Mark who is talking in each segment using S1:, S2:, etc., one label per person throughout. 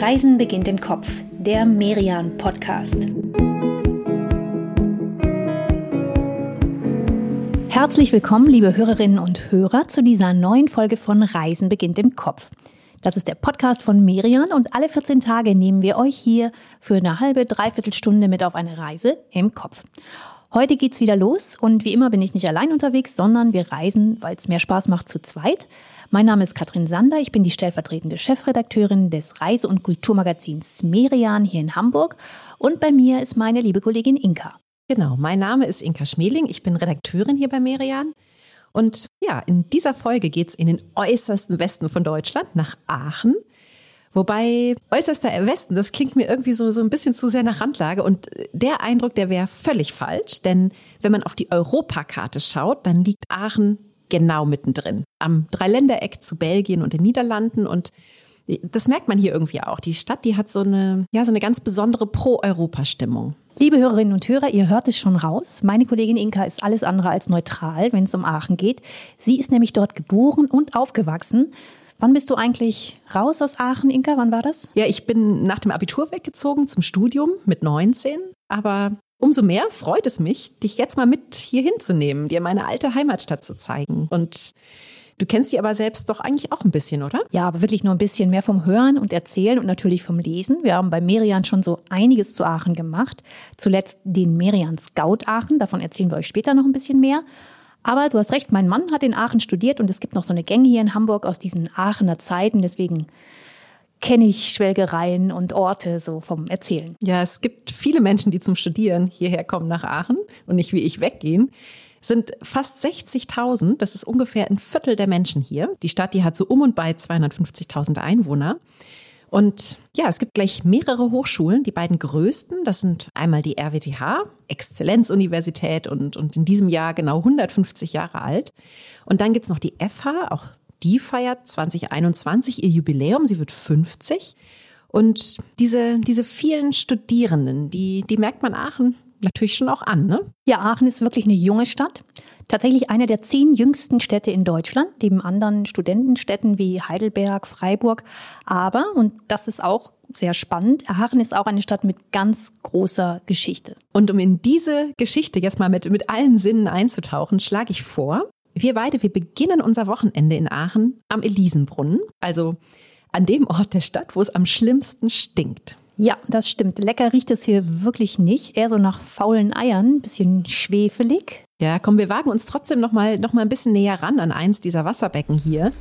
S1: Reisen beginnt im Kopf, der Merian Podcast. Herzlich willkommen, liebe Hörerinnen und Hörer, zu dieser neuen Folge von Reisen beginnt im Kopf. Das ist der Podcast von Merian und alle 14 Tage nehmen wir euch hier für eine halbe, dreiviertel Stunde mit auf eine Reise im Kopf. Heute geht's wieder los und wie immer bin ich nicht allein unterwegs, sondern wir reisen, weil es mehr Spaß macht, zu zweit. Mein Name ist Katrin Sander, ich bin die stellvertretende Chefredakteurin des Reise- und Kulturmagazins Merian hier in Hamburg und bei mir ist meine liebe Kollegin Inka.
S2: Genau, mein Name ist Inka Schmeling, ich bin Redakteurin hier bei Merian. Und ja, in dieser Folge geht es in den äußersten Westen von Deutschland, nach Aachen. Wobei äußerster Westen, das klingt mir irgendwie so, so ein bisschen zu sehr nach Randlage. Und der Eindruck, der wäre völlig falsch. Denn wenn man auf die Europakarte schaut, dann liegt Aachen genau mittendrin. Am Dreiländereck zu Belgien und den Niederlanden und das merkt man hier irgendwie auch. Die Stadt, die hat so eine, ja, so eine ganz besondere Pro-Europa-Stimmung.
S1: Liebe Hörerinnen und Hörer, ihr hört es schon raus. Meine Kollegin Inka ist alles andere als neutral, wenn es um Aachen geht. Sie ist nämlich dort geboren und aufgewachsen. Wann bist du eigentlich raus aus Aachen, Inka? Wann war das?
S2: Ja, ich bin nach dem Abitur weggezogen zum Studium mit 19. Aber Umso mehr freut es mich, dich jetzt mal mit hier hinzunehmen, dir meine alte Heimatstadt zu zeigen. Und du kennst sie aber selbst doch eigentlich auch ein bisschen, oder?
S1: Ja, aber wirklich nur ein bisschen mehr vom Hören und Erzählen und natürlich vom Lesen. Wir haben bei Merian schon so einiges zu Aachen gemacht. Zuletzt den Merian Scout Aachen, davon erzählen wir euch später noch ein bisschen mehr. Aber du hast recht, mein Mann hat in Aachen studiert und es gibt noch so eine Gänge hier in Hamburg aus diesen Aachener Zeiten. Deswegen kenne ich Schwelgereien und Orte so vom Erzählen.
S2: Ja, es gibt viele Menschen, die zum Studieren hierher kommen nach Aachen und nicht wie ich weggehen. Es sind fast 60.000, das ist ungefähr ein Viertel der Menschen hier. Die Stadt, die hat so um und bei 250.000 Einwohner. Und ja, es gibt gleich mehrere Hochschulen. Die beiden größten, das sind einmal die RWTH, Exzellenzuniversität und, und in diesem Jahr genau 150 Jahre alt. Und dann gibt's noch die FH, auch die feiert 2021 ihr Jubiläum, sie wird 50. Und diese, diese vielen Studierenden, die, die merkt man Aachen natürlich schon auch an, ne?
S1: Ja, Aachen ist wirklich eine junge Stadt. Tatsächlich eine der zehn jüngsten Städte in Deutschland, neben anderen Studentenstädten wie Heidelberg, Freiburg. Aber, und das ist auch sehr spannend, Aachen ist auch eine Stadt mit ganz großer Geschichte.
S2: Und um in diese Geschichte jetzt mal mit, mit allen Sinnen einzutauchen, schlage ich vor, wir beide, wir beginnen unser Wochenende in Aachen am Elisenbrunnen, also an dem Ort der Stadt, wo es am schlimmsten stinkt.
S1: Ja, das stimmt. Lecker riecht es hier wirklich nicht. Eher so nach faulen Eiern, bisschen schwefelig.
S2: Ja, komm, wir wagen uns trotzdem noch mal, noch mal ein bisschen näher ran an eins dieser Wasserbecken hier.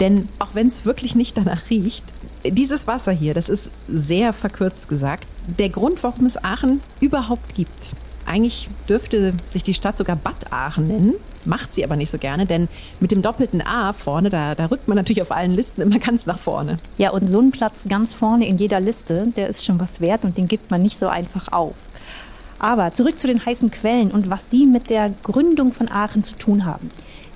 S2: Denn auch wenn es wirklich nicht danach riecht, dieses Wasser hier, das ist sehr verkürzt gesagt, der Grund, warum es Aachen überhaupt gibt. Eigentlich dürfte sich die Stadt sogar Bad Aachen nennen, macht sie aber nicht so gerne, denn mit dem doppelten A vorne, da, da rückt man natürlich auf allen Listen immer ganz nach vorne.
S1: Ja, und so ein Platz ganz vorne in jeder Liste, der ist schon was wert und den gibt man nicht so einfach auf. Aber zurück zu den heißen Quellen und was sie mit der Gründung von Aachen zu tun haben.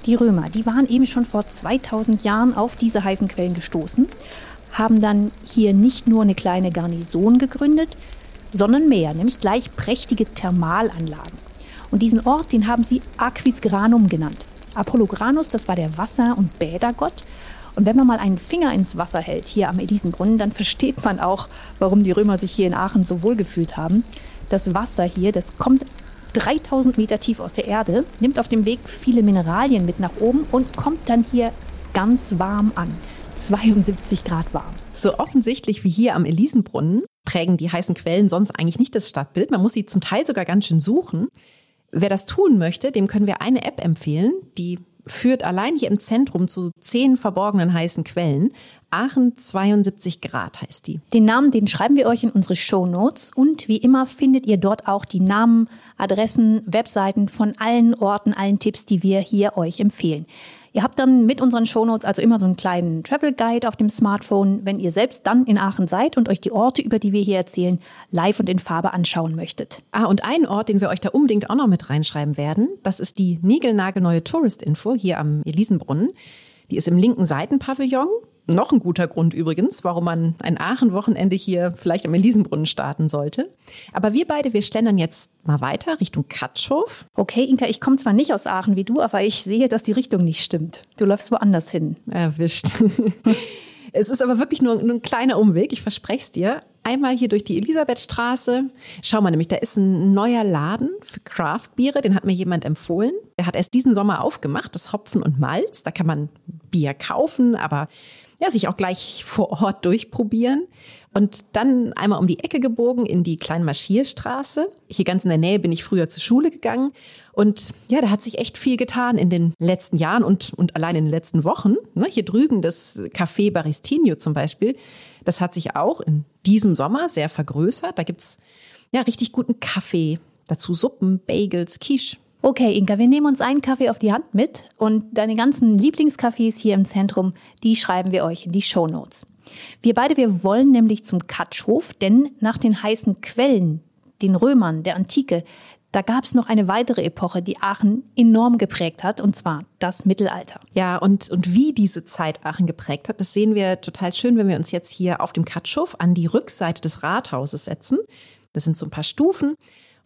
S1: Die Römer, die waren eben schon vor 2000 Jahren auf diese heißen Quellen gestoßen, haben dann hier nicht nur eine kleine Garnison gegründet, sondern mehr, nämlich gleich prächtige Thermalanlagen. Und diesen Ort, den haben sie Aquisgranum genannt. Apollogranus, das war der Wasser- und Bädergott. Und wenn man mal einen Finger ins Wasser hält, hier am Elisenbrunnen, dann versteht man auch, warum die Römer sich hier in Aachen so wohl gefühlt haben. Das Wasser hier, das kommt 3000 Meter tief aus der Erde, nimmt auf dem Weg viele Mineralien mit nach oben und kommt dann hier ganz warm an. 72 Grad warm.
S2: So offensichtlich wie hier am Elisenbrunnen prägen die heißen Quellen sonst eigentlich nicht das Stadtbild. Man muss sie zum Teil sogar ganz schön suchen. Wer das tun möchte, dem können wir eine App empfehlen, die führt allein hier im Zentrum zu zehn verborgenen heißen Quellen. Aachen 72 Grad heißt die.
S1: Den Namen, den schreiben wir euch in unsere Show Notes und wie immer findet ihr dort auch die Namen, Adressen, Webseiten von allen Orten, allen Tipps, die wir hier euch empfehlen. Ihr habt dann mit unseren Shownotes also immer so einen kleinen Travel Guide auf dem Smartphone, wenn ihr selbst dann in Aachen seid und euch die Orte, über die wir hier erzählen, live und in Farbe anschauen möchtet.
S2: Ah, und ein Ort, den wir euch da unbedingt auch noch mit reinschreiben werden, das ist die niegelnagelneue Tourist-Info hier am Elisenbrunnen. Die ist im linken Seitenpavillon noch ein guter Grund übrigens, warum man ein Aachen-Wochenende hier vielleicht am Elisenbrunnen starten sollte. Aber wir beide, wir schlendern jetzt mal weiter Richtung Katschhof.
S1: Okay, Inka, ich komme zwar nicht aus Aachen wie du, aber ich sehe, dass die Richtung nicht stimmt. Du läufst woanders hin.
S2: Erwischt. Es ist aber wirklich nur, nur ein kleiner Umweg, ich verspreche es dir. Einmal hier durch die Elisabethstraße. Schau mal nämlich, da ist ein neuer Laden für Craft-Biere, den hat mir jemand empfohlen. Der hat erst diesen Sommer aufgemacht, das Hopfen und Malz. Da kann man Bier kaufen, aber ja, sich auch gleich vor Ort durchprobieren. Und dann einmal um die Ecke gebogen in die Kleinmarschierstraße. Hier ganz in der Nähe bin ich früher zur Schule gegangen. Und ja, da hat sich echt viel getan in den letzten Jahren und, und allein in den letzten Wochen. Ne, hier drüben das Café Baristinho zum Beispiel. Das hat sich auch in diesem Sommer sehr vergrößert. Da gibt's ja richtig guten Kaffee. Dazu Suppen, Bagels, Quiche.
S1: Okay, Inka, wir nehmen uns einen Kaffee auf die Hand mit und deine ganzen Lieblingscafés hier im Zentrum, die schreiben wir euch in die Show Notes. Wir beide, wir wollen nämlich zum Katschhof, denn nach den heißen Quellen, den Römern der Antike, da gab es noch eine weitere Epoche, die Aachen enorm geprägt hat, und zwar das Mittelalter.
S2: Ja, und, und wie diese Zeit Aachen geprägt hat, das sehen wir total schön, wenn wir uns jetzt hier auf dem Katschhof an die Rückseite des Rathauses setzen. Das sind so ein paar Stufen.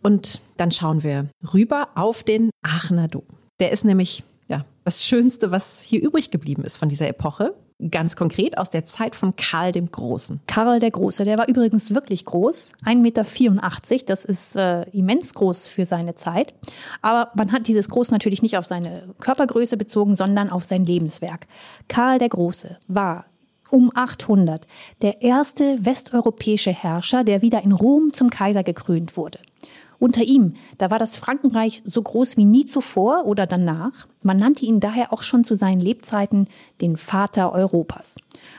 S2: Und dann schauen wir rüber auf den Aachener Dom. Der ist nämlich ja, das Schönste, was hier übrig geblieben ist von dieser Epoche. Ganz konkret aus der Zeit von Karl dem Großen.
S1: Karl der Große, der war übrigens wirklich groß, 1,84 Meter, das ist äh, immens groß für seine Zeit. Aber man hat dieses Groß natürlich nicht auf seine Körpergröße bezogen, sondern auf sein Lebenswerk. Karl der Große war um 800 der erste westeuropäische Herrscher, der wieder in Rom zum Kaiser gekrönt wurde. Unter ihm, da war das Frankenreich so groß wie nie zuvor oder danach. Man nannte ihn daher auch schon zu seinen Lebzeiten den Vater Europas.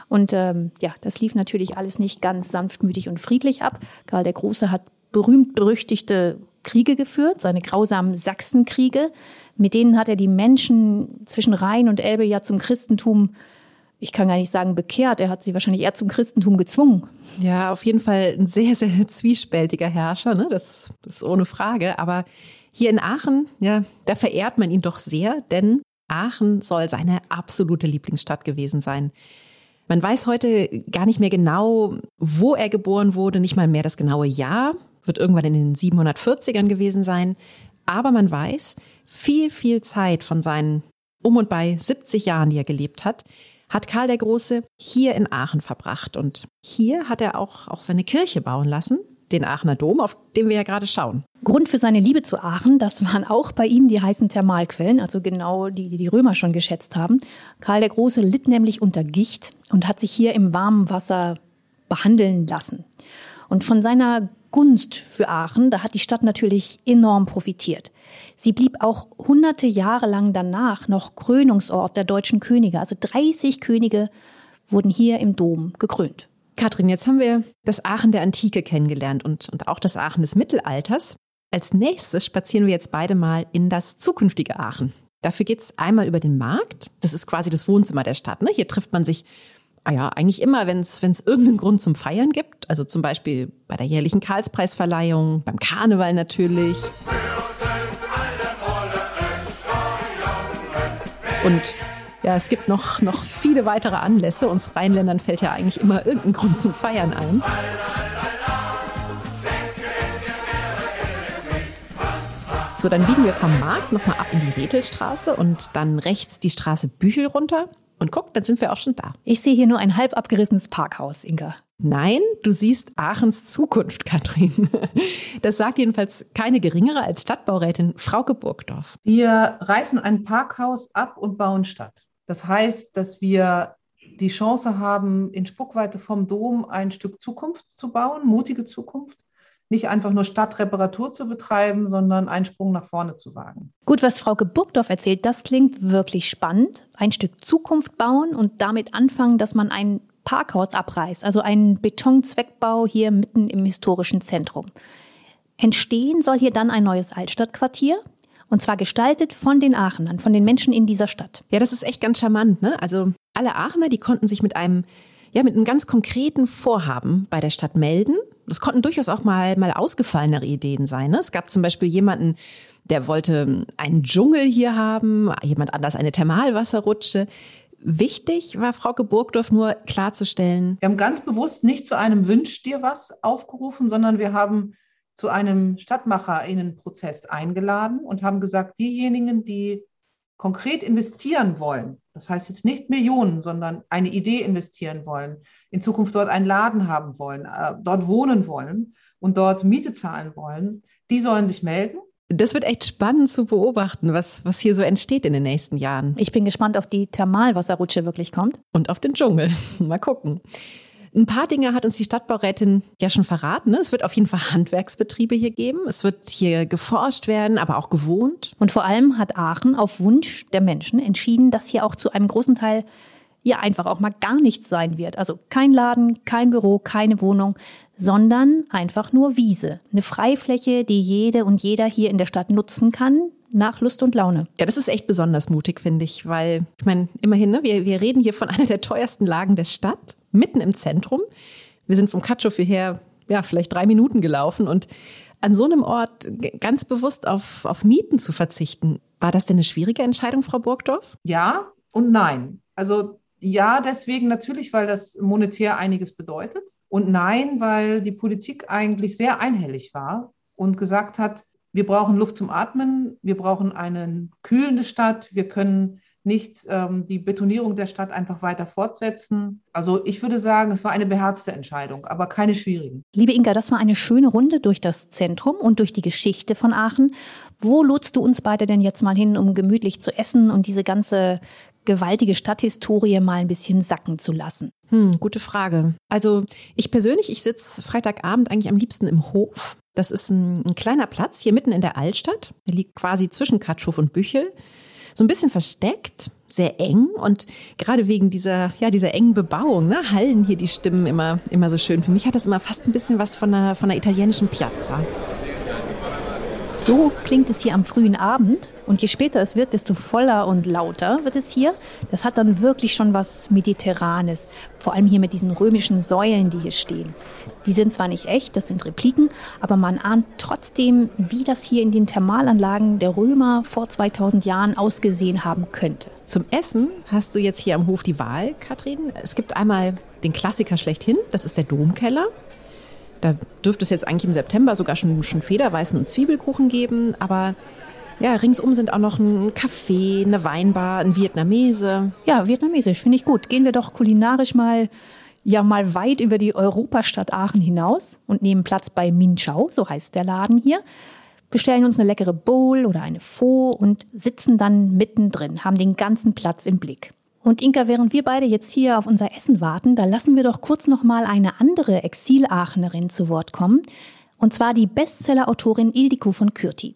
S1: Und ähm, ja, das lief natürlich alles nicht ganz sanftmütig und friedlich ab. Karl der Große hat berühmt-berüchtigte Kriege geführt, seine grausamen Sachsenkriege. Mit denen hat er die Menschen zwischen Rhein und Elbe ja zum Christentum ich kann gar nicht sagen bekehrt, er hat sie wahrscheinlich eher zum Christentum gezwungen.
S2: Ja, auf jeden Fall ein sehr, sehr zwiespältiger Herrscher, ne? das, das ist ohne Frage. Aber hier in Aachen, ja, da verehrt man ihn doch sehr, denn Aachen soll seine absolute Lieblingsstadt gewesen sein. Man weiß heute gar nicht mehr genau, wo er geboren wurde, nicht mal mehr das genaue Jahr, wird irgendwann in den 740ern gewesen sein. Aber man weiß, viel, viel Zeit von seinen um und bei 70 Jahren, die er gelebt hat, hat Karl der Große hier in Aachen verbracht. Und hier hat er auch, auch seine Kirche bauen lassen, den Aachener Dom, auf den wir ja gerade schauen.
S1: Grund für seine Liebe zu Aachen, das waren auch bei ihm die heißen Thermalquellen, also genau die, die die Römer schon geschätzt haben. Karl der Große litt nämlich unter Gicht und hat sich hier im warmen Wasser behandeln lassen. Und von seiner Gunst für Aachen, da hat die Stadt natürlich enorm profitiert. Sie blieb auch hunderte Jahre lang danach noch Krönungsort der deutschen Könige. Also 30 Könige wurden hier im Dom gekrönt.
S2: Katrin, jetzt haben wir das Aachen der Antike kennengelernt und, und auch das Aachen des Mittelalters. Als nächstes spazieren wir jetzt beide mal in das zukünftige Aachen. Dafür geht es einmal über den Markt. Das ist quasi das Wohnzimmer der Stadt. Ne? Hier trifft man sich ja, eigentlich immer, wenn es irgendeinen Grund zum Feiern gibt. Also zum Beispiel bei der jährlichen Karlspreisverleihung, beim Karneval natürlich. Und ja, es gibt noch, noch viele weitere Anlässe. Uns Rheinländern fällt ja eigentlich immer irgendein Grund zum Feiern ein. So, dann biegen wir vom Markt nochmal ab in die Rethelstraße und dann rechts die Straße Büchel runter. Und guck, dann sind wir auch schon da.
S1: Ich sehe hier nur ein halb abgerissenes Parkhaus, Inga.
S2: Nein, du siehst Aachens Zukunft, Katrin. Das sagt jedenfalls keine geringere als Stadtbaurätin Frauke Burgdorf.
S3: Wir reißen ein Parkhaus ab und bauen Stadt. Das heißt, dass wir die Chance haben, in Spuckweite vom Dom ein Stück Zukunft zu bauen, mutige Zukunft nicht einfach nur Stadtreparatur zu betreiben, sondern einen Sprung nach vorne zu wagen.
S1: Gut, was Frau Burgdorf erzählt, das klingt wirklich spannend. Ein Stück Zukunft bauen und damit anfangen, dass man ein Parkhaus abreißt, also einen Betonzweckbau hier mitten im historischen Zentrum. Entstehen soll hier dann ein neues Altstadtquartier, und zwar gestaltet von den Aachenern, von den Menschen in dieser Stadt.
S2: Ja, das ist echt ganz charmant, ne? Also alle Aachener, die konnten sich mit einem ja, mit einem ganz konkreten Vorhaben bei der Stadt melden. Das konnten durchaus auch mal, mal ausgefallenere Ideen sein. Ne? Es gab zum Beispiel jemanden, der wollte einen Dschungel hier haben, jemand anders eine Thermalwasserrutsche. Wichtig war Frau Burgdorf nur klarzustellen.
S3: Wir haben ganz bewusst nicht zu einem Wünsch dir was aufgerufen, sondern wir haben zu einem Stadtmacherinnenprozess eingeladen und haben gesagt, diejenigen, die konkret investieren wollen, das heißt jetzt nicht Millionen, sondern eine Idee investieren wollen, in Zukunft dort einen Laden haben wollen, äh, dort wohnen wollen und dort Miete zahlen wollen, die sollen sich melden.
S2: Das wird echt spannend zu beobachten, was, was hier so entsteht in den nächsten Jahren.
S1: Ich bin gespannt auf die Thermalwasserrutsche wirklich kommt.
S2: Und auf den Dschungel. Mal gucken. Ein paar Dinge hat uns die Stadtbaurätin ja schon verraten. Ne? Es wird auf jeden Fall Handwerksbetriebe hier geben. Es wird hier geforscht werden, aber auch gewohnt.
S1: Und vor allem hat Aachen auf Wunsch der Menschen entschieden, dass hier auch zu einem großen Teil ja einfach auch mal gar nichts sein wird. Also kein Laden, kein Büro, keine Wohnung, sondern einfach nur Wiese. Eine Freifläche, die jede und jeder hier in der Stadt nutzen kann, nach Lust und Laune.
S2: Ja, das ist echt besonders mutig, finde ich, weil, ich meine, immerhin, ne, wir, wir reden hier von einer der teuersten Lagen der Stadt, mitten im Zentrum. Wir sind vom Katschow hierher, ja, vielleicht drei Minuten gelaufen und an so einem Ort ganz bewusst auf, auf Mieten zu verzichten. War das denn eine schwierige Entscheidung, Frau Burgdorf?
S3: Ja und nein. Also ja, deswegen natürlich, weil das monetär einiges bedeutet. Und nein, weil die Politik eigentlich sehr einhellig war und gesagt hat, wir brauchen Luft zum Atmen, wir brauchen eine kühlende Stadt, wir können nicht ähm, die Betonierung der Stadt einfach weiter fortsetzen. Also ich würde sagen, es war eine beherzte Entscheidung, aber keine schwierige.
S1: Liebe Inga, das war eine schöne Runde durch das Zentrum und durch die Geschichte von Aachen. Wo lotst du uns beide denn jetzt mal hin, um gemütlich zu essen und diese ganze gewaltige Stadthistorie mal ein bisschen sacken zu lassen?
S2: Hm, gute Frage. Also ich persönlich, ich sitze Freitagabend eigentlich am liebsten im Hof. Das ist ein, ein kleiner Platz hier mitten in der Altstadt. Der liegt quasi zwischen Katschow und Büchel. So ein bisschen versteckt, sehr eng und gerade wegen dieser, ja, dieser engen Bebauung, ne, hallen hier die Stimmen immer, immer so schön. Für mich hat das immer fast ein bisschen was von einer, von einer italienischen Piazza.
S1: So klingt es hier am frühen Abend. Und je später es wird, desto voller und lauter wird es hier. Das hat dann wirklich schon was Mediterranes. Vor allem hier mit diesen römischen Säulen, die hier stehen. Die sind zwar nicht echt, das sind Repliken, aber man ahnt trotzdem, wie das hier in den Thermalanlagen der Römer vor 2000 Jahren ausgesehen haben könnte.
S2: Zum Essen hast du jetzt hier am Hof die Wahl, Katrin. Es gibt einmal den Klassiker schlechthin, das ist der Domkeller. Da dürfte es jetzt eigentlich im September sogar schon, schon Federweißen und Zwiebelkuchen geben, aber ja, ringsum sind auch noch ein Café, eine Weinbar, ein Vietnamese.
S1: Ja, vietnamesisch finde ich gut. Gehen wir doch kulinarisch mal ja mal weit über die Europastadt Aachen hinaus und nehmen Platz bei Min Chao, so heißt der Laden hier. Bestellen uns eine leckere Bowl oder eine Pho und sitzen dann mittendrin, haben den ganzen Platz im Blick. Und Inka, während wir beide jetzt hier auf unser Essen warten, da lassen wir doch kurz noch mal eine andere Exil-Aachenerin zu Wort kommen. Und zwar die Bestseller-Autorin Ildiko von Kürti.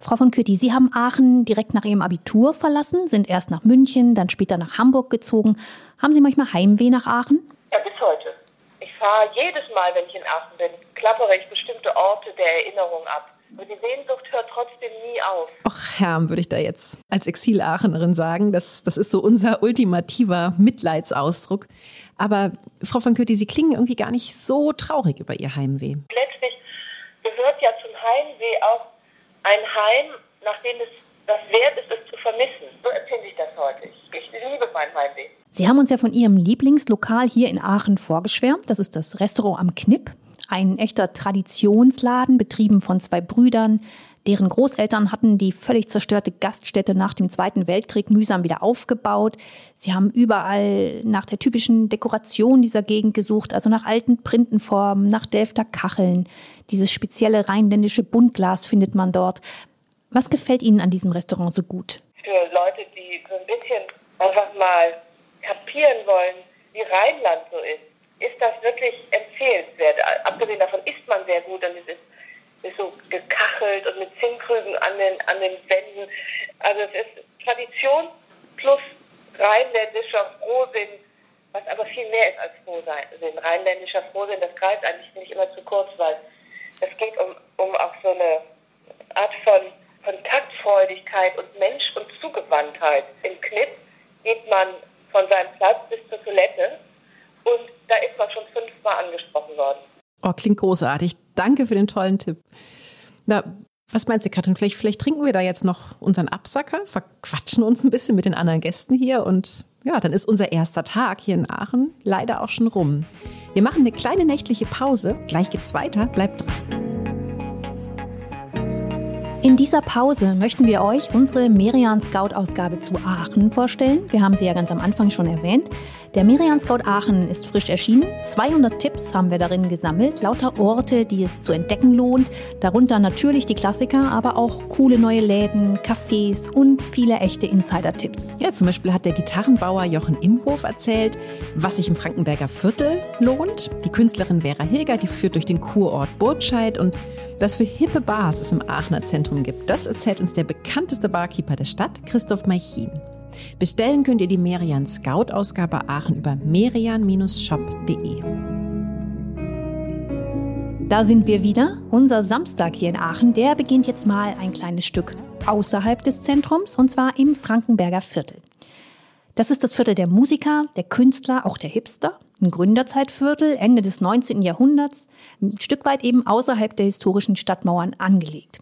S1: Frau von Kürti, Sie haben Aachen direkt nach Ihrem Abitur verlassen, sind erst nach München, dann später nach Hamburg gezogen. Haben Sie manchmal Heimweh nach Aachen?
S4: Ja, bis heute. Ich fahre jedes Mal, wenn ich in Aachen bin, klappere ich bestimmte Orte der Erinnerung ab. Und die Sehnsucht hört trotzdem nie auf.
S2: Ach, Herr, würde ich da jetzt als Exil-Aachenerin sagen. Das, das ist so unser ultimativer Mitleidsausdruck. Aber Frau von Köthi, Sie klingen irgendwie gar nicht so traurig über Ihr Heimweh.
S4: Letztlich gehört ja zum Heimweh auch ein Heim, nachdem es das wert ist, es zu vermissen. So empfinde ich das heute. Ich, ich liebe mein Heimweh.
S1: Sie haben uns ja von Ihrem Lieblingslokal hier in Aachen vorgeschwärmt. Das ist das Restaurant am Knipp. Ein echter Traditionsladen, betrieben von zwei Brüdern. Deren Großeltern hatten die völlig zerstörte Gaststätte nach dem Zweiten Weltkrieg mühsam wieder aufgebaut. Sie haben überall nach der typischen Dekoration dieser Gegend gesucht, also nach alten Printenformen, nach Delfter Kacheln. Dieses spezielle rheinländische Buntglas findet man dort. Was gefällt Ihnen an diesem Restaurant so gut?
S4: Für Leute, die so ein bisschen einfach mal kapieren wollen, wie Rheinland so ist ist das wirklich empfehlenswert. Abgesehen davon isst man sehr gut und es ist, ist so gekachelt und mit Zinnkrügen an den, an den Wänden. Also es ist Tradition plus rheinländischer Frohsinn, was aber viel mehr ist als Frohsinn. Rheinländischer Frohsinn, das greift eigentlich nicht immer zu kurz, weil es geht um, um auch so eine Art von Kontaktfreudigkeit und Mensch- und Zugewandtheit. Im Knipp geht man von seinem Platz bis zur Toilette und da ist man schon fünfmal angesprochen worden.
S2: Oh, klingt großartig. Danke für den tollen Tipp. Na, was meinst du, Katrin? Vielleicht, vielleicht trinken wir da jetzt noch unseren Absacker, verquatschen uns ein bisschen mit den anderen Gästen hier und ja, dann ist unser erster Tag hier in Aachen leider auch schon rum. Wir machen eine kleine nächtliche Pause. Gleich geht's weiter. Bleibt dran.
S1: In dieser Pause möchten wir euch unsere Merian Scout Ausgabe zu Aachen vorstellen. Wir haben sie ja ganz am Anfang schon erwähnt. Der Merian Scout Aachen ist frisch erschienen. 200 Tipps haben wir darin gesammelt, lauter Orte, die es zu entdecken lohnt. Darunter natürlich die Klassiker, aber auch coole neue Läden, Cafés und viele echte Insider-Tipps.
S2: Ja, zum Beispiel hat der Gitarrenbauer Jochen Imhof erzählt, was sich im Frankenberger Viertel lohnt. Die Künstlerin Vera Hilger, die führt durch den Kurort Burtscheid und was für hippe Bars es im Aachener Zentrum gibt, das erzählt uns der bekannteste Barkeeper der Stadt, Christoph Meichin. Bestellen könnt ihr die Merian Scout Ausgabe Aachen über merian-shop.de.
S1: Da sind wir wieder. Unser Samstag hier in Aachen, der beginnt jetzt mal ein kleines Stück außerhalb des Zentrums und zwar im Frankenberger Viertel. Das ist das Viertel der Musiker, der Künstler, auch der Hipster. Ein Gründerzeitviertel, Ende des 19. Jahrhunderts, ein Stück weit eben außerhalb der historischen Stadtmauern angelegt.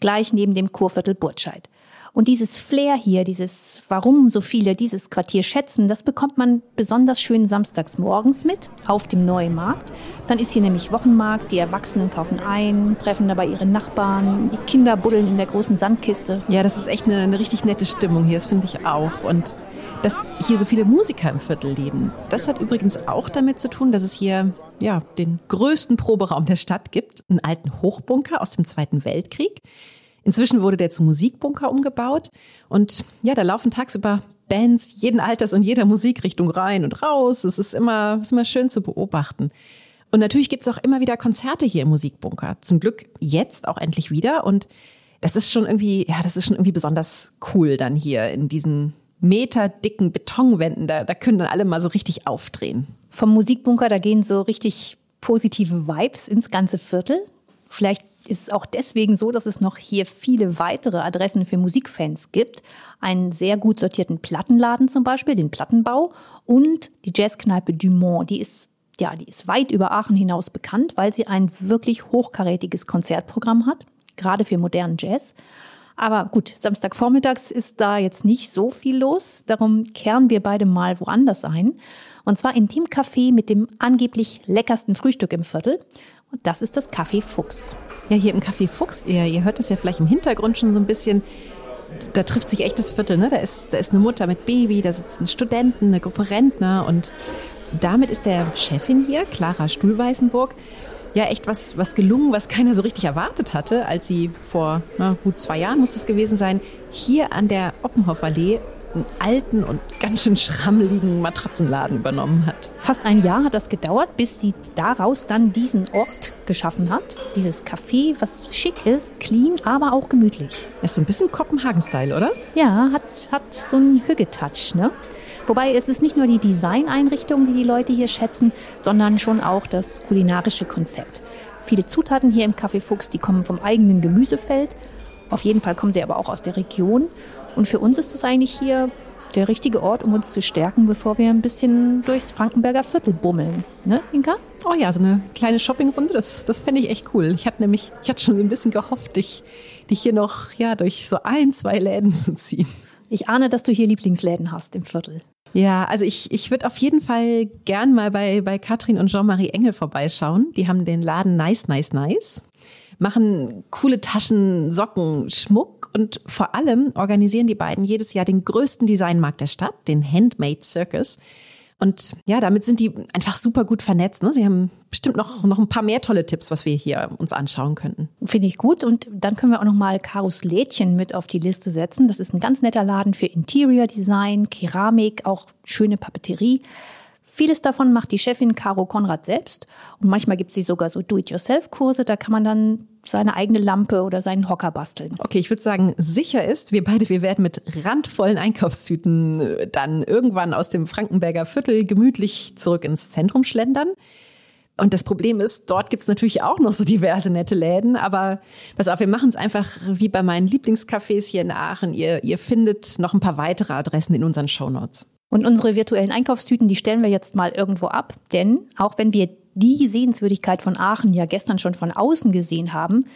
S1: Gleich neben dem Kurviertel Burtscheid. Und dieses Flair hier, dieses, warum so viele dieses Quartier schätzen, das bekommt man besonders schön samstags morgens mit auf dem neuen Markt. Dann ist hier nämlich Wochenmarkt, die Erwachsenen kaufen ein, treffen dabei ihre Nachbarn, die Kinder buddeln in der großen Sandkiste.
S2: Ja, das ist echt eine, eine richtig nette Stimmung hier, das finde ich auch. Und dass hier so viele Musiker im Viertel leben, das hat übrigens auch damit zu tun, dass es hier ja, den größten Proberaum der Stadt gibt, einen alten Hochbunker aus dem Zweiten Weltkrieg. Inzwischen wurde der zum Musikbunker umgebaut und ja, da laufen tagsüber Bands jeden Alters und jeder Musikrichtung rein und raus. Es ist immer, ist immer schön zu beobachten. Und natürlich gibt es auch immer wieder Konzerte hier im Musikbunker. Zum Glück jetzt auch endlich wieder. Und das ist schon irgendwie, ja, das ist schon irgendwie besonders cool dann hier in diesen meterdicken Betonwänden. Da, da können dann alle mal so richtig aufdrehen.
S1: Vom Musikbunker, da gehen so richtig positive Vibes ins ganze Viertel. Vielleicht ist es auch deswegen so, dass es noch hier viele weitere Adressen für Musikfans gibt. Einen sehr gut sortierten Plattenladen zum Beispiel, den Plattenbau und die Jazzkneipe Dumont. Die ist ja, die ist weit über Aachen hinaus bekannt, weil sie ein wirklich hochkarätiges Konzertprogramm hat, gerade für modernen Jazz. Aber gut, Samstagvormittags ist da jetzt nicht so viel los. Darum kehren wir beide mal woanders ein. Und zwar in dem Café mit dem angeblich leckersten Frühstück im Viertel. Und das ist das Café Fuchs.
S2: Ja, hier im Café Fuchs, ihr, ihr hört das ja vielleicht im Hintergrund schon so ein bisschen. Da trifft sich echt das Viertel, ne? Da ist, da ist eine Mutter mit Baby, da sitzen Studenten, eine Gruppe Rentner und damit ist der Chefin hier, Clara Stuhlweißenburg, ja echt was, was gelungen, was keiner so richtig erwartet hatte, als sie vor na, gut zwei Jahren muss es gewesen sein, hier an der Oppenhofallee einen alten und ganz schön schrammeligen Matratzenladen übernommen hat.
S1: Fast ein Jahr hat das gedauert, bis sie daraus dann diesen Ort geschaffen hat. Dieses Café, was schick ist, clean, aber auch gemütlich.
S2: Ist so ein bisschen Kopenhagen-Style, oder?
S1: Ja, hat, hat so einen Hügge-Touch, ne? Wobei es ist nicht nur die Designeinrichtung, die die Leute hier schätzen, sondern schon auch das kulinarische Konzept. Viele Zutaten hier im Café Fuchs, die kommen vom eigenen Gemüsefeld. Auf jeden Fall kommen sie aber auch aus der Region. Und für uns ist es eigentlich hier der richtige Ort, um uns zu stärken, bevor wir ein bisschen durchs Frankenberger Viertel bummeln. Ne, Inka?
S2: Oh ja, so eine kleine Shoppingrunde, das, das fände ich echt cool. Ich hatte nämlich, ich hatte schon ein bisschen gehofft, dich, dich hier noch ja, durch so ein, zwei Läden zu ziehen.
S1: Ich ahne, dass du hier Lieblingsläden hast im Viertel.
S2: Ja, also ich, ich würde auf jeden Fall gern mal bei, bei Katrin und Jean-Marie Engel vorbeischauen. Die haben den Laden Nice, Nice, Nice, machen coole Taschen, Socken, Schmuck und vor allem organisieren die beiden jedes Jahr den größten Designmarkt der Stadt, den Handmade Circus. Und ja, damit sind die einfach super gut vernetzt. Ne? Sie haben bestimmt noch, noch ein paar mehr tolle Tipps, was wir hier uns anschauen könnten.
S1: Finde ich gut. Und dann können wir auch noch mal Karos Lädchen mit auf die Liste setzen. Das ist ein ganz netter Laden für Interior Design, Keramik, auch schöne Papeterie. Vieles davon macht die Chefin Caro Konrad selbst. Und manchmal gibt sie sogar so Do-it-yourself-Kurse. Da kann man dann seine eigene Lampe oder seinen Hocker basteln.
S2: Okay, ich würde sagen, sicher ist, wir beide, wir werden mit randvollen Einkaufstüten äh, dann irgendwann aus dem Frankenberger Viertel gemütlich zurück ins Zentrum schlendern. Und das Problem ist, dort gibt's natürlich auch noch so diverse nette Läden, aber pass auf, wir machen es einfach wie bei meinen Lieblingscafés hier in Aachen. Ihr, ihr findet noch ein paar weitere Adressen in unseren Shownotes.
S1: Und unsere virtuellen Einkaufstüten, die stellen wir jetzt mal irgendwo ab. Denn auch wenn wir die Sehenswürdigkeit von Aachen ja gestern schon von außen gesehen haben,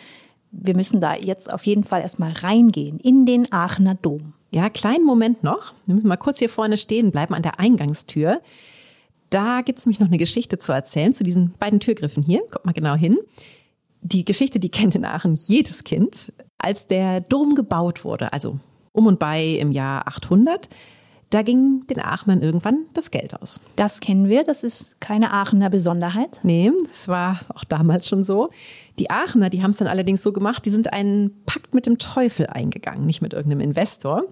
S1: wir müssen da jetzt auf jeden Fall erstmal reingehen in den Aachener Dom.
S2: Ja, kleinen Moment noch. Wir müssen mal kurz hier vorne stehen bleiben an der Eingangstür. Da gibt es nämlich noch eine Geschichte zu erzählen zu diesen beiden Türgriffen hier. Kommt mal genau hin. Die Geschichte, die kennt in Aachen jedes Kind. Als der Dom gebaut wurde, also um und bei im Jahr 800, da ging den Aachenern irgendwann das Geld aus.
S1: Das kennen wir, das ist keine Aachener Besonderheit.
S2: Nee, das war auch damals schon so. Die Aachener, die haben es dann allerdings so gemacht, die sind einen Pakt mit dem Teufel eingegangen, nicht mit irgendeinem Investor.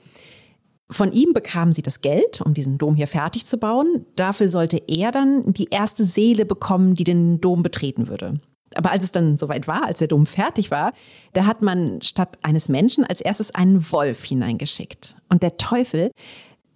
S2: Von ihm bekamen sie das Geld, um diesen Dom hier fertig zu bauen. Dafür sollte er dann die erste Seele bekommen, die den Dom betreten würde. Aber als es dann soweit war, als der Dom fertig war, da hat man statt eines Menschen als erstes einen Wolf hineingeschickt. Und der Teufel,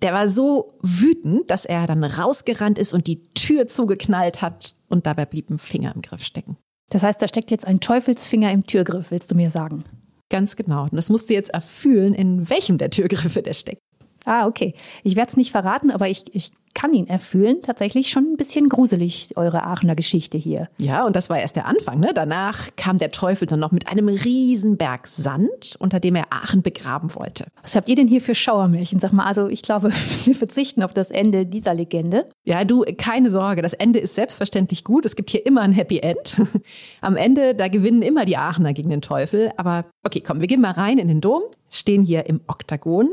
S2: der war so wütend, dass er dann rausgerannt ist und die Tür zugeknallt hat und dabei blieb ein Finger im Griff stecken.
S1: Das heißt, da steckt jetzt ein Teufelsfinger im Türgriff, willst du mir sagen?
S2: Ganz genau. Und das musst du jetzt erfühlen, in welchem der Türgriffe der steckt.
S1: Ah, okay. Ich werde es nicht verraten, aber ich, ich kann ihn erfüllen. Tatsächlich schon ein bisschen gruselig, eure Aachener Geschichte hier.
S2: Ja, und das war erst der Anfang. Ne? Danach kam der Teufel dann noch mit einem Riesenberg Sand, unter dem er Aachen begraben wollte.
S1: Was habt ihr denn hier für Schauermärchen? Sag mal, also ich glaube, wir verzichten auf das Ende dieser Legende.
S2: Ja, du, keine Sorge. Das Ende ist selbstverständlich gut. Es gibt hier immer ein Happy End. Am Ende, da gewinnen immer die Aachener gegen den Teufel. Aber okay, komm, wir gehen mal rein in den Dom, stehen hier im Oktagon.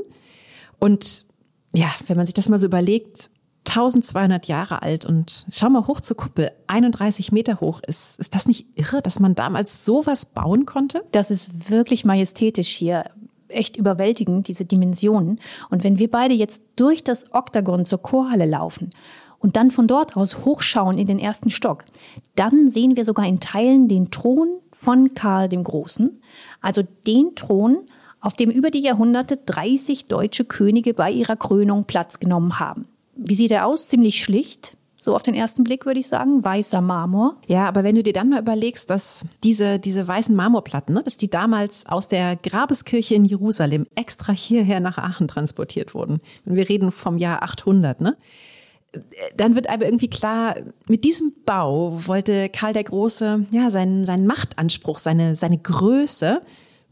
S2: Und ja, wenn man sich das mal so überlegt, 1200 Jahre alt und schau mal hoch zur Kuppel, 31 Meter hoch. Ist, ist das nicht irre, dass man damals sowas bauen konnte?
S1: Das ist wirklich majestätisch hier. Echt überwältigend, diese Dimensionen. Und wenn wir beide jetzt durch das Oktagon zur Chorhalle laufen und dann von dort aus hochschauen in den ersten Stock, dann sehen wir sogar in Teilen den Thron von Karl dem Großen. Also den Thron, auf dem über die Jahrhunderte 30 deutsche Könige bei ihrer Krönung Platz genommen haben. Wie sieht er aus? Ziemlich schlicht. So auf den ersten Blick würde ich sagen, weißer Marmor.
S2: Ja, aber wenn du dir dann mal überlegst, dass diese, diese weißen Marmorplatten, ne, dass die damals aus der Grabeskirche in Jerusalem extra hierher nach Aachen transportiert wurden. Und wir reden vom Jahr 800, ne? Dann wird aber irgendwie klar, mit diesem Bau wollte Karl der Große ja seinen, seinen Machtanspruch, seine, seine Größe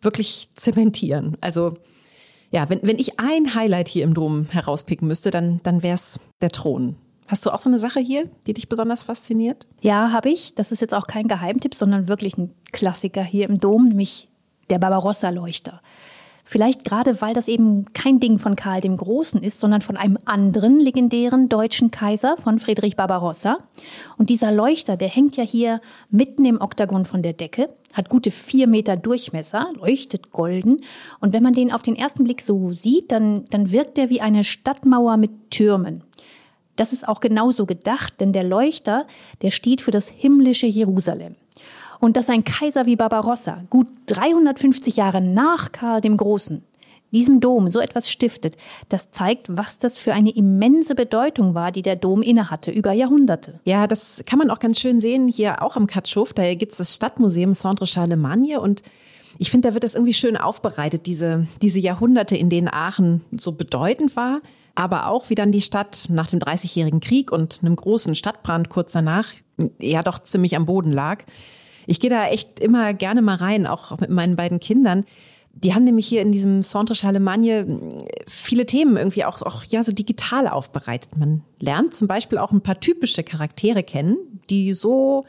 S2: wirklich zementieren. Also ja, wenn, wenn ich ein Highlight hier im Dom herauspicken müsste, dann, dann wäre es der Thron. Hast du auch so eine Sache hier, die dich besonders fasziniert?
S1: Ja, habe ich. Das ist jetzt auch kein Geheimtipp, sondern wirklich ein Klassiker hier im Dom, nämlich der Barbarossa-Leuchter. Vielleicht gerade, weil das eben kein Ding von Karl dem Großen ist, sondern von einem anderen legendären deutschen Kaiser, von Friedrich Barbarossa. Und dieser Leuchter, der hängt ja hier mitten im Oktagon von der Decke, hat gute vier Meter Durchmesser, leuchtet golden. Und wenn man den auf den ersten Blick so sieht, dann, dann wirkt er wie eine Stadtmauer mit Türmen. Das ist auch genauso gedacht, denn der Leuchter, der steht für das himmlische Jerusalem. Und dass ein Kaiser wie Barbarossa, gut 350 Jahre nach Karl dem Großen, diesem Dom so etwas stiftet, das zeigt, was das für eine immense Bedeutung war, die der Dom innehatte über Jahrhunderte.
S2: Ja, das kann man auch ganz schön sehen hier auch am Katschhof. Da gibt es das Stadtmuseum Centre Charlemagne und ich finde, da wird das irgendwie schön aufbereitet, diese, diese Jahrhunderte, in denen Aachen so bedeutend war, aber auch wie dann die Stadt nach dem Dreißigjährigen Krieg und einem großen Stadtbrand kurz danach ja doch ziemlich am Boden lag. Ich gehe da echt immer gerne mal rein, auch mit meinen beiden Kindern. Die haben nämlich hier in diesem Centre Charlemagne äh, viele Themen irgendwie auch, auch ja so digital aufbereitet. Man lernt zum Beispiel auch ein paar typische Charaktere kennen, die so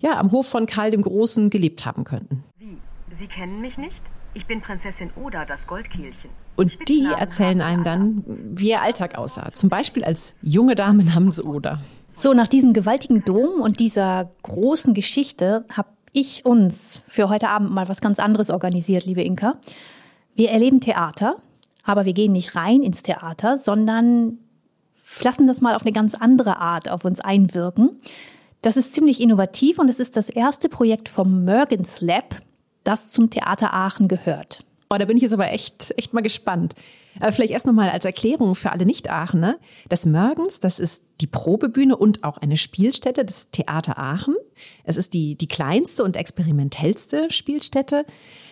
S2: ja am Hof von Karl dem Großen gelebt haben könnten.
S5: Wie? Sie kennen mich nicht? Ich bin Prinzessin Oda, das Goldkehlchen.
S2: Und die erzählen einem dann, wie ihr Alltag aussah. Zum Beispiel als junge Dame namens Oda.
S1: So, nach diesem gewaltigen Dom und dieser großen Geschichte habe ich uns für heute Abend mal was ganz anderes organisiert, liebe Inka. Wir erleben Theater, aber wir gehen nicht rein ins Theater, sondern lassen das mal auf eine ganz andere Art auf uns einwirken. Das ist ziemlich innovativ und es ist das erste Projekt vom Mergens Lab, das zum Theater Aachen gehört.
S2: Oh, da bin ich jetzt aber echt, echt mal gespannt. Aber vielleicht erst nochmal als Erklärung für alle Nicht-Aachener. Das Mörgens, das ist die Probebühne und auch eine Spielstätte des Theater Aachen. Es ist die, die kleinste und experimentellste Spielstätte,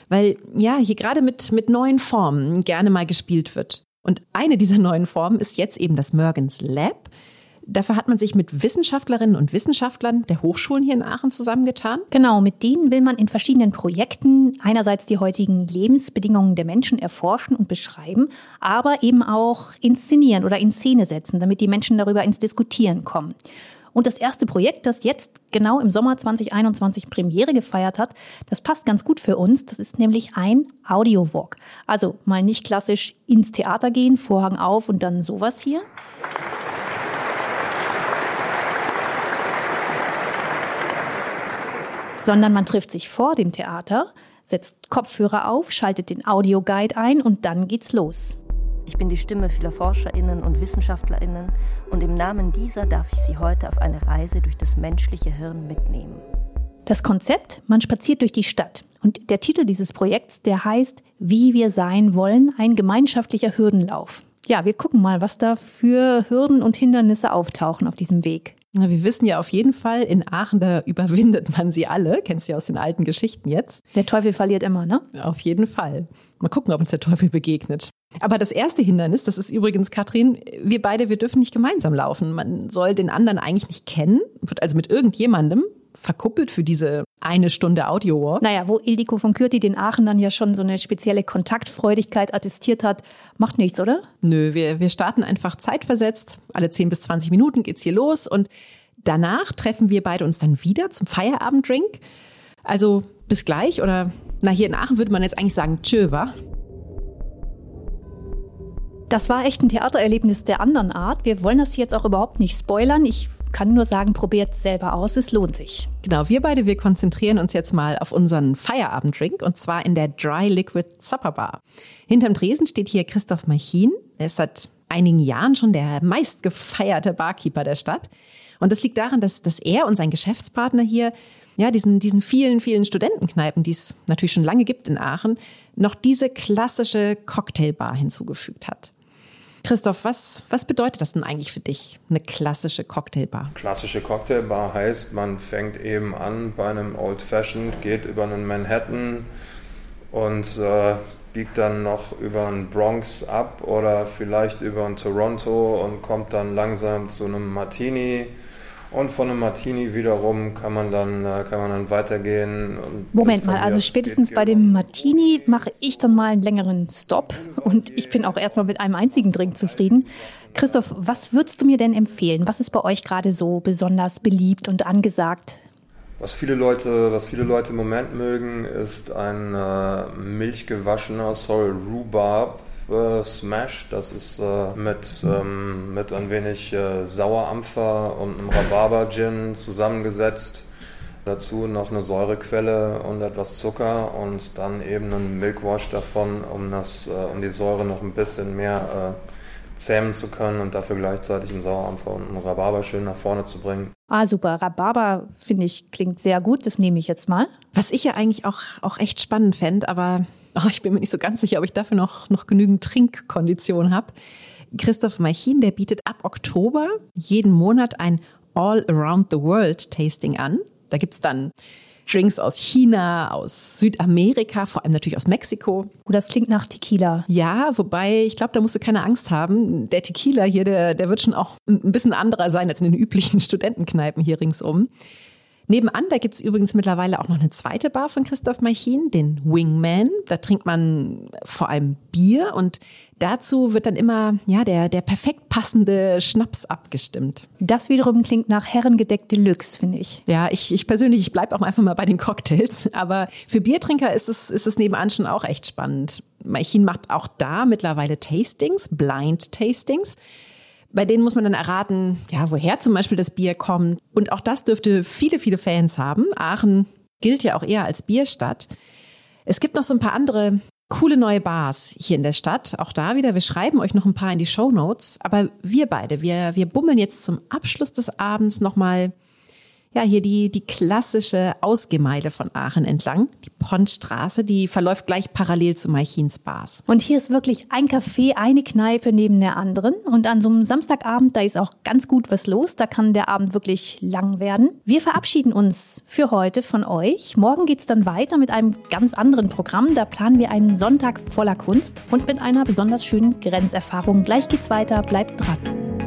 S2: weil ja, hier gerade mit, mit neuen Formen gerne mal gespielt wird. Und eine dieser neuen Formen ist jetzt eben das Mörgens Lab. Dafür hat man sich mit Wissenschaftlerinnen und Wissenschaftlern der Hochschulen hier in Aachen zusammengetan.
S1: Genau, mit denen will man in verschiedenen Projekten einerseits die heutigen Lebensbedingungen der Menschen erforschen und beschreiben, aber eben auch inszenieren oder in Szene setzen, damit die Menschen darüber ins Diskutieren kommen. Und das erste Projekt, das jetzt genau im Sommer 2021 Premiere gefeiert hat, das passt ganz gut für uns. Das ist nämlich ein Audiowalk. Also mal nicht klassisch ins Theater gehen, Vorhang auf und dann sowas hier. Sondern man trifft sich vor dem Theater, setzt Kopfhörer auf, schaltet den Audioguide ein und dann geht's los.
S6: Ich bin die Stimme vieler Forscherinnen und Wissenschaftlerinnen und im Namen dieser darf ich Sie heute auf eine Reise durch das menschliche Hirn mitnehmen.
S1: Das Konzept, man spaziert durch die Stadt. Und der Titel dieses Projekts, der heißt Wie wir sein wollen, ein gemeinschaftlicher Hürdenlauf. Ja, wir gucken mal, was da für Hürden und Hindernisse auftauchen auf diesem Weg.
S2: Na, wir wissen ja auf jeden Fall, in Aachen, da überwindet man sie alle. Kennst du ja aus den alten Geschichten jetzt.
S1: Der Teufel verliert immer, ne?
S2: Auf jeden Fall. Mal gucken, ob uns der Teufel begegnet. Aber das erste Hindernis, das ist übrigens, Katrin, wir beide, wir dürfen nicht gemeinsam laufen. Man soll den anderen eigentlich nicht kennen, wird also mit irgendjemandem verkuppelt für diese eine Stunde Audio-Walk.
S1: Naja, wo Ildiko von Kürti den Aachenern ja schon so eine spezielle Kontaktfreudigkeit attestiert hat, macht nichts, oder?
S2: Nö, wir, wir starten einfach zeitversetzt. Alle 10 bis 20 Minuten geht's hier los und danach treffen wir beide uns dann wieder zum Feierabenddrink. Also bis gleich oder na, hier in Aachen würde man jetzt eigentlich sagen, tschö, wa?
S1: Das war echt ein Theatererlebnis der anderen Art. Wir wollen das jetzt auch überhaupt nicht spoilern. Ich kann nur sagen, probiert es selber aus, es lohnt sich.
S2: Genau, wir beide, wir konzentrieren uns jetzt mal auf unseren Feierabenddrink und zwar in der Dry Liquid Supper Bar. Hinterm Dresen steht hier Christoph Machin. Er ist seit einigen Jahren schon der meistgefeierte Barkeeper der Stadt. Und das liegt daran, dass, dass er und sein Geschäftspartner hier, ja, diesen, diesen vielen, vielen Studentenkneipen, die es natürlich schon lange gibt in Aachen, noch diese klassische Cocktailbar hinzugefügt hat. Christoph, was, was bedeutet das denn eigentlich für dich, eine klassische Cocktailbar?
S7: Klassische Cocktailbar heißt, man fängt eben an bei einem Old Fashioned, geht über einen Manhattan und äh, biegt dann noch über einen Bronx ab oder vielleicht über einen Toronto und kommt dann langsam zu einem Martini und von einem Martini wiederum kann man dann, äh, kann man dann weitergehen.
S1: Moment mal, also spätestens bei dem Martini mache ich dann mal einen längeren Stop und ich bin auch erstmal mit einem einzigen Drink zufrieden. Christoph, was würdest du mir denn empfehlen? Was ist bei euch gerade so besonders beliebt und angesagt?
S7: Was viele Leute, was viele Leute im Moment mögen, ist ein äh, milchgewaschener Sorrel Rhubarb äh, Smash. Das ist äh, mit, ähm, mit ein wenig äh, Sauerampfer und einem Rhabarber-Gin zusammengesetzt. Dazu noch eine Säurequelle und etwas Zucker und dann eben einen Milkwash davon, um, das, äh, um die Säure noch ein bisschen mehr äh, zähmen zu können und dafür gleichzeitig einen Sauerampfer und einen Rhabarber schön nach vorne zu bringen.
S1: Ah, super. Rhabarber, finde ich, klingt sehr gut. Das nehme ich jetzt mal.
S2: Was ich ja eigentlich auch, auch echt spannend fände, aber oh, ich bin mir nicht so ganz sicher, ob ich dafür noch, noch genügend Trinkkondition habe. Christoph Machin, der bietet ab Oktober jeden Monat ein All Around the World Tasting an. Da gibt's dann Drinks aus China, aus Südamerika, vor allem natürlich aus Mexiko.
S1: Oh, das klingt nach Tequila.
S2: Ja, wobei, ich glaube, da musst du keine Angst haben. Der Tequila hier, der, der wird schon auch ein bisschen anderer sein als in den üblichen Studentenkneipen hier ringsum. Nebenan, da gibt's übrigens mittlerweile auch noch eine zweite Bar von Christoph Machin, den Wingman. Da trinkt man vor allem Bier und dazu wird dann immer ja, der, der perfekt passende Schnaps abgestimmt.
S1: Das wiederum klingt nach Herrengedeck Deluxe, finde ich.
S2: Ja, ich, ich persönlich, ich bleibe auch einfach mal bei den Cocktails. Aber für Biertrinker ist es, ist es nebenan schon auch echt spannend. Machin macht auch da mittlerweile Tastings, Blind Tastings. Bei denen muss man dann erraten, ja, woher zum Beispiel das Bier kommt. Und auch das dürfte viele, viele Fans haben. Aachen gilt ja auch eher als Bierstadt. Es gibt noch so ein paar andere coole neue Bars hier in der Stadt. Auch da wieder, wir schreiben euch noch ein paar in die Show Notes. Aber wir beide, wir, wir bummeln jetzt zum Abschluss des Abends nochmal ja, hier die, die klassische Ausgemeile von Aachen entlang. Die Pontstraße, die verläuft gleich parallel zu Maichins Bars.
S1: Und hier ist wirklich ein Café, eine Kneipe neben der anderen. Und an so einem Samstagabend, da ist auch ganz gut was los. Da kann der Abend wirklich lang werden. Wir verabschieden uns für heute von euch. Morgen geht's dann weiter mit einem ganz anderen Programm. Da planen wir einen Sonntag voller Kunst und mit einer besonders schönen Grenzerfahrung. Gleich geht's weiter. Bleibt dran.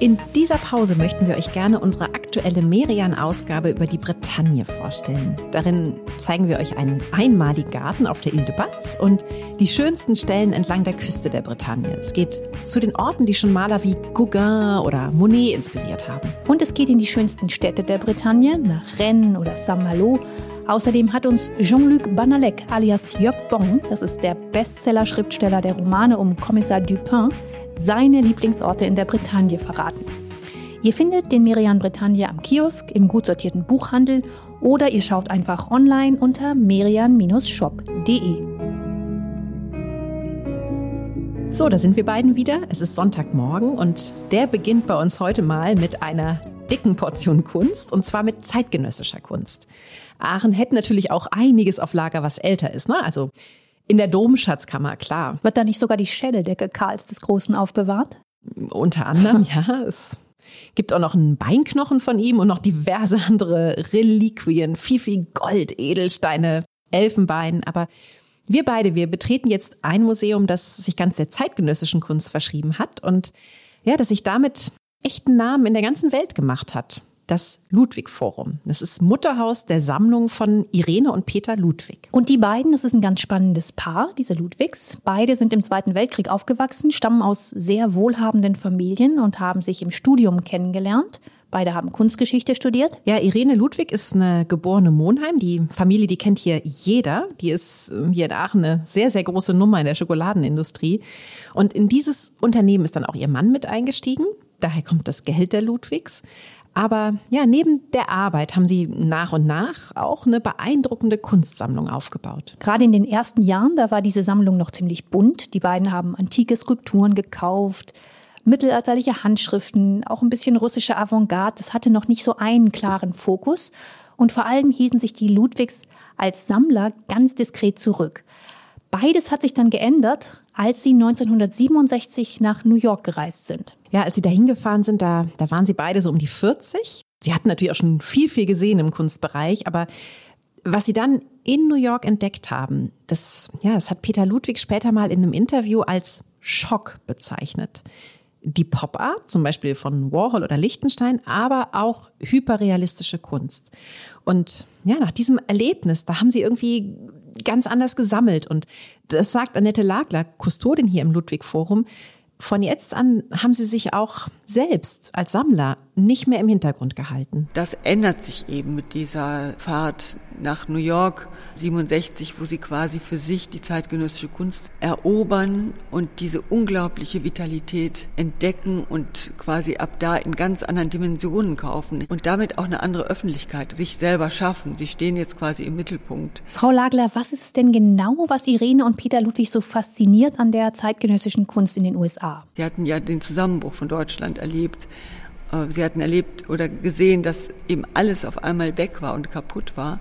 S2: In dieser Pause möchten wir euch gerne unsere aktuelle Merian-Ausgabe über die Bretagne vorstellen. Darin zeigen wir euch einen einmaligen Garten auf der Ile de Batz und die schönsten Stellen entlang der Küste der Bretagne. Es geht zu den Orten, die schon Maler wie Gauguin oder Monet inspiriert haben.
S1: Und es geht in die schönsten Städte der Bretagne, nach Rennes oder Saint-Malo. Außerdem hat uns Jean-Luc Banalek alias Jörg Bon, das ist der Bestseller-Schriftsteller der Romane um Kommissar Dupin, seine Lieblingsorte in der Bretagne verraten. Ihr findet den Merian Bretagne am Kiosk, im gut sortierten Buchhandel oder ihr schaut einfach online unter merian-shop.de.
S2: So, da sind wir beiden wieder. Es ist Sonntagmorgen und der beginnt bei uns heute mal mit einer dicken Portion Kunst und zwar mit zeitgenössischer Kunst. Aachen hätte natürlich auch einiges auf Lager, was älter ist. Ne? Also in der Domschatzkammer, klar.
S1: Wird da nicht sogar die Schädeldecke Karls des Großen aufbewahrt?
S2: Unter anderem, ja. Es gibt auch noch einen Beinknochen von ihm und noch diverse andere Reliquien, viel, viel Gold, Edelsteine, Elfenbein. Aber wir beide, wir betreten jetzt ein Museum, das sich ganz der zeitgenössischen Kunst verschrieben hat und ja, das sich damit echten Namen in der ganzen Welt gemacht hat das Ludwig-Forum. Das ist Mutterhaus der Sammlung von Irene und Peter Ludwig.
S1: Und die beiden, das ist ein ganz spannendes Paar, diese Ludwigs. Beide sind im Zweiten Weltkrieg aufgewachsen, stammen aus sehr wohlhabenden Familien und haben sich im Studium kennengelernt. Beide haben Kunstgeschichte studiert.
S2: Ja, Irene Ludwig ist eine geborene Monheim. Die Familie, die kennt hier jeder. Die ist äh, hier in Aachen eine sehr, sehr große Nummer in der Schokoladenindustrie. Und in dieses Unternehmen ist dann auch ihr Mann mit eingestiegen. Daher kommt das Geld der Ludwigs. Aber ja, neben der Arbeit haben sie nach und nach auch eine beeindruckende Kunstsammlung aufgebaut.
S1: Gerade in den ersten Jahren, da war diese Sammlung noch ziemlich bunt. Die beiden haben antike Skulpturen gekauft, mittelalterliche Handschriften, auch ein bisschen russische Avantgarde. Das hatte noch nicht so einen klaren Fokus. Und vor allem hielten sich die Ludwigs als Sammler ganz diskret zurück. Beides hat sich dann geändert, als sie 1967 nach New York gereist sind.
S2: Ja, als sie da hingefahren sind, da, da waren sie beide so um die 40. Sie hatten natürlich auch schon viel, viel gesehen im Kunstbereich, aber was sie dann in New York entdeckt haben, das, ja, das hat Peter Ludwig später mal in einem Interview als Schock bezeichnet. Die Pop-Art, zum Beispiel von Warhol oder Lichtenstein, aber auch hyperrealistische Kunst. Und ja, nach diesem Erlebnis, da haben sie irgendwie ganz anders gesammelt. Und das sagt Annette Lagler, Kustodin hier im Ludwig Forum. Von jetzt an haben sie sich auch selbst als Sammler nicht mehr im Hintergrund gehalten.
S8: Das ändert sich eben mit dieser Fahrt nach New York 67, wo sie quasi für sich die zeitgenössische Kunst erobern und diese unglaubliche Vitalität entdecken und quasi ab da in ganz anderen Dimensionen kaufen und damit auch eine andere Öffentlichkeit sich selber schaffen. Sie stehen jetzt quasi im Mittelpunkt.
S1: Frau Lagler, was ist es denn genau, was Irene und Peter Ludwig so fasziniert an der zeitgenössischen Kunst in den USA?
S8: Sie hatten ja den Zusammenbruch von Deutschland erlebt. Äh, sie hatten erlebt oder gesehen, dass eben alles auf einmal weg war und kaputt war,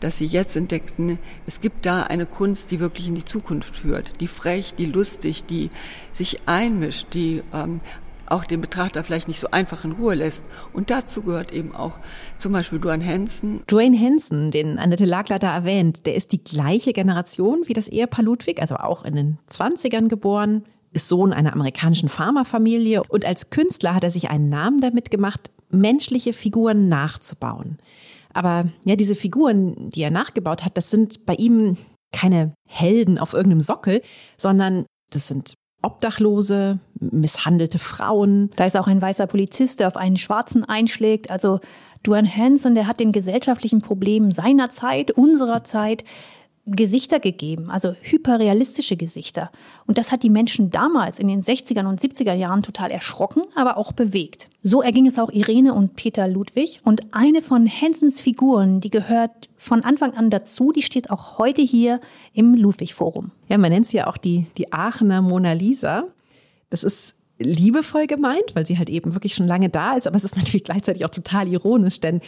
S8: dass sie jetzt entdeckten, es gibt da eine Kunst, die wirklich in die Zukunft führt, die frech, die lustig, die sich einmischt, die ähm, auch den Betrachter vielleicht nicht so einfach in Ruhe lässt. Und dazu gehört eben auch zum Beispiel Duane Hansen.
S2: Duane Hansen, den Annette Lagler da erwähnt, der ist die gleiche Generation wie das Ehepaar Ludwig, also auch in den 20ern geboren, ist Sohn einer amerikanischen Pharmafamilie und als Künstler hat er sich einen Namen damit gemacht, menschliche Figuren nachzubauen. Aber ja, diese Figuren, die er nachgebaut hat, das sind bei ihm keine Helden auf irgendeinem Sockel, sondern das sind Obdachlose, misshandelte Frauen.
S1: Da ist auch ein weißer Polizist, der auf einen Schwarzen einschlägt. Also Duane Hanson, der hat den gesellschaftlichen Problemen seiner Zeit, unserer Zeit Gesichter gegeben, also hyperrealistische Gesichter. Und das hat die Menschen damals in den 60er und 70er Jahren total erschrocken, aber auch bewegt. So erging es auch Irene und Peter Ludwig. Und eine von Hensens Figuren, die gehört von Anfang an dazu, die steht auch heute hier im Ludwig-Forum.
S2: Ja, man nennt sie ja auch die, die Aachener Mona Lisa. Das ist liebevoll gemeint, weil sie halt eben wirklich schon lange da ist, aber es ist natürlich gleichzeitig auch total ironisch, denn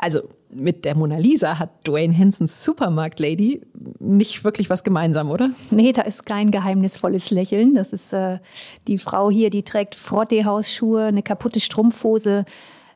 S2: also mit der Mona Lisa hat Dwayne Hansons Supermarkt Lady nicht wirklich was gemeinsam, oder?
S1: Nee, da ist kein geheimnisvolles Lächeln. Das ist äh, die Frau hier, die trägt Frottee-Hausschuhe, eine kaputte Strumpfhose,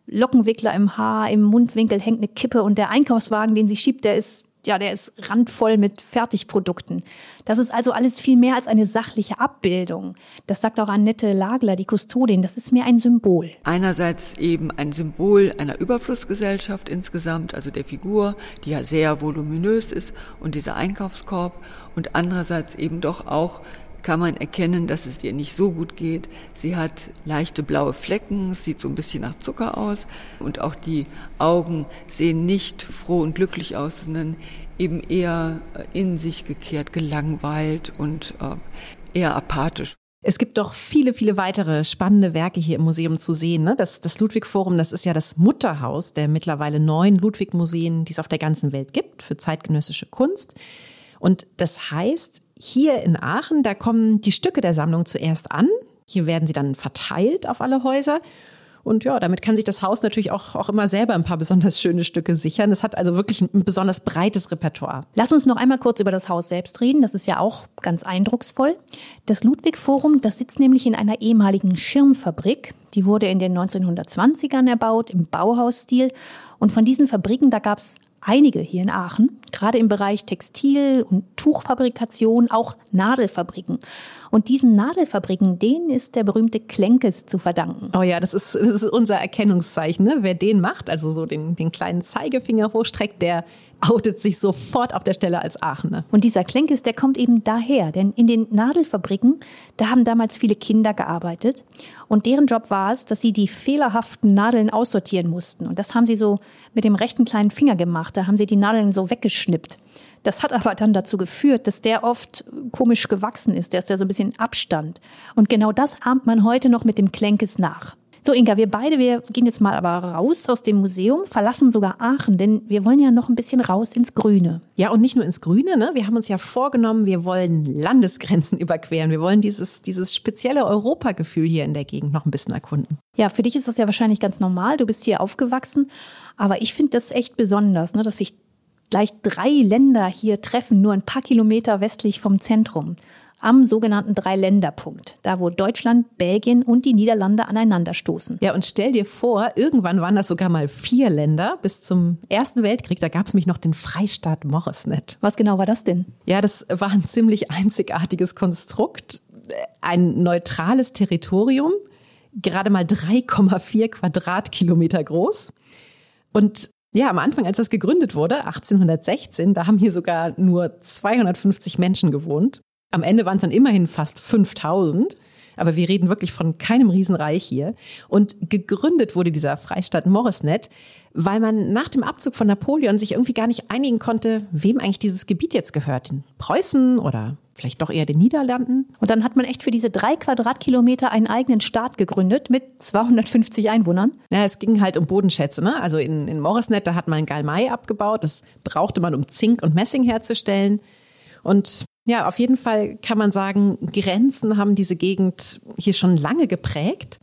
S1: Lockenwickler im Haar, im Mundwinkel hängt eine Kippe und der Einkaufswagen, den sie schiebt, der ist ja, der ist randvoll mit Fertigprodukten. Das ist also alles viel mehr als eine sachliche Abbildung. Das sagt auch Annette Lagler, die Kustodin. Das ist mehr ein Symbol.
S8: Einerseits eben ein Symbol einer Überflussgesellschaft insgesamt, also der Figur, die ja sehr voluminös ist und dieser Einkaufskorb und andererseits eben doch auch kann man erkennen, dass es ihr nicht so gut geht. Sie hat leichte blaue Flecken, sieht so ein bisschen nach Zucker aus und auch die Augen sehen nicht froh und glücklich aus, sondern eben eher in sich gekehrt, gelangweilt und äh, eher apathisch.
S2: Es gibt doch viele, viele weitere spannende Werke hier im Museum zu sehen. Ne? Das, das Ludwig-Forum, das ist ja das Mutterhaus der mittlerweile neun Ludwig-Museen, die es auf der ganzen Welt gibt für zeitgenössische Kunst. Und das heißt, hier in Aachen, da kommen die Stücke der Sammlung zuerst an. Hier werden sie dann verteilt auf alle Häuser. Und ja, damit kann sich das Haus natürlich auch, auch immer selber ein paar besonders schöne Stücke sichern. Es hat also wirklich ein besonders breites Repertoire.
S1: Lass uns noch einmal kurz über das Haus selbst reden. Das ist ja auch ganz eindrucksvoll. Das Ludwig Forum, das sitzt nämlich in einer ehemaligen Schirmfabrik. Die wurde in den 1920ern erbaut, im Bauhausstil. Und von diesen Fabriken, da gab es einige hier in Aachen, gerade im Bereich Textil- und Tuchfabrikation, auch Nadelfabriken. Und diesen Nadelfabriken, denen ist der berühmte Klenkes zu verdanken.
S2: Oh ja, das ist, das ist unser Erkennungszeichen. Ne? Wer den macht, also so den, den kleinen Zeigefinger hochstreckt, der outet sich sofort auf der Stelle als Aachener.
S1: Und dieser Klenkes, der kommt eben daher, denn in den Nadelfabriken, da haben damals viele Kinder gearbeitet und deren Job war es, dass sie die fehlerhaften Nadeln aussortieren mussten. Und das haben sie so mit dem rechten kleinen Finger gemacht, da haben sie die Nadeln so weggeschnippt. Das hat aber dann dazu geführt, dass der oft komisch gewachsen ist, der ist ja so ein bisschen Abstand. Und genau das ahmt man heute noch mit dem Klenkes nach. So, Inga, wir beide, wir gehen jetzt mal aber raus aus dem Museum, verlassen sogar Aachen, denn wir wollen ja noch ein bisschen raus ins Grüne.
S2: Ja, und nicht nur ins Grüne, ne? Wir haben uns ja vorgenommen, wir wollen Landesgrenzen überqueren. Wir wollen dieses, dieses spezielle Europagefühl hier in der Gegend noch ein bisschen erkunden.
S1: Ja, für dich ist das ja wahrscheinlich ganz normal. Du bist hier aufgewachsen. Aber ich finde das echt besonders, ne, dass sich gleich drei Länder hier treffen, nur ein paar Kilometer westlich vom Zentrum am sogenannten Dreiländerpunkt, da wo Deutschland, Belgien und die Niederlande aneinanderstoßen.
S2: Ja, und stell dir vor, irgendwann waren das sogar mal vier Länder. Bis zum Ersten Weltkrieg, da gab es mich noch den Freistaat Morisnet.
S1: Was genau war das denn?
S2: Ja, das war ein ziemlich einzigartiges Konstrukt. Ein neutrales Territorium, gerade mal 3,4 Quadratkilometer groß. Und ja, am Anfang, als das gegründet wurde, 1816, da haben hier sogar nur 250 Menschen gewohnt. Am Ende waren es dann immerhin fast 5000. Aber wir reden wirklich von keinem Riesenreich hier. Und gegründet wurde dieser Freistaat Morisnet, weil man nach dem Abzug von Napoleon sich irgendwie gar nicht einigen konnte, wem eigentlich dieses Gebiet jetzt gehört. Preußen oder vielleicht doch eher den Niederlanden.
S1: Und dann hat man echt für diese drei Quadratkilometer einen eigenen Staat gegründet mit 250 Einwohnern.
S2: Ja, es ging halt um Bodenschätze. Ne? Also in, in Morisnet, da hat man Galmai abgebaut. Das brauchte man, um Zink und Messing herzustellen. Und ja, auf jeden Fall kann man sagen, Grenzen haben diese Gegend hier schon lange geprägt.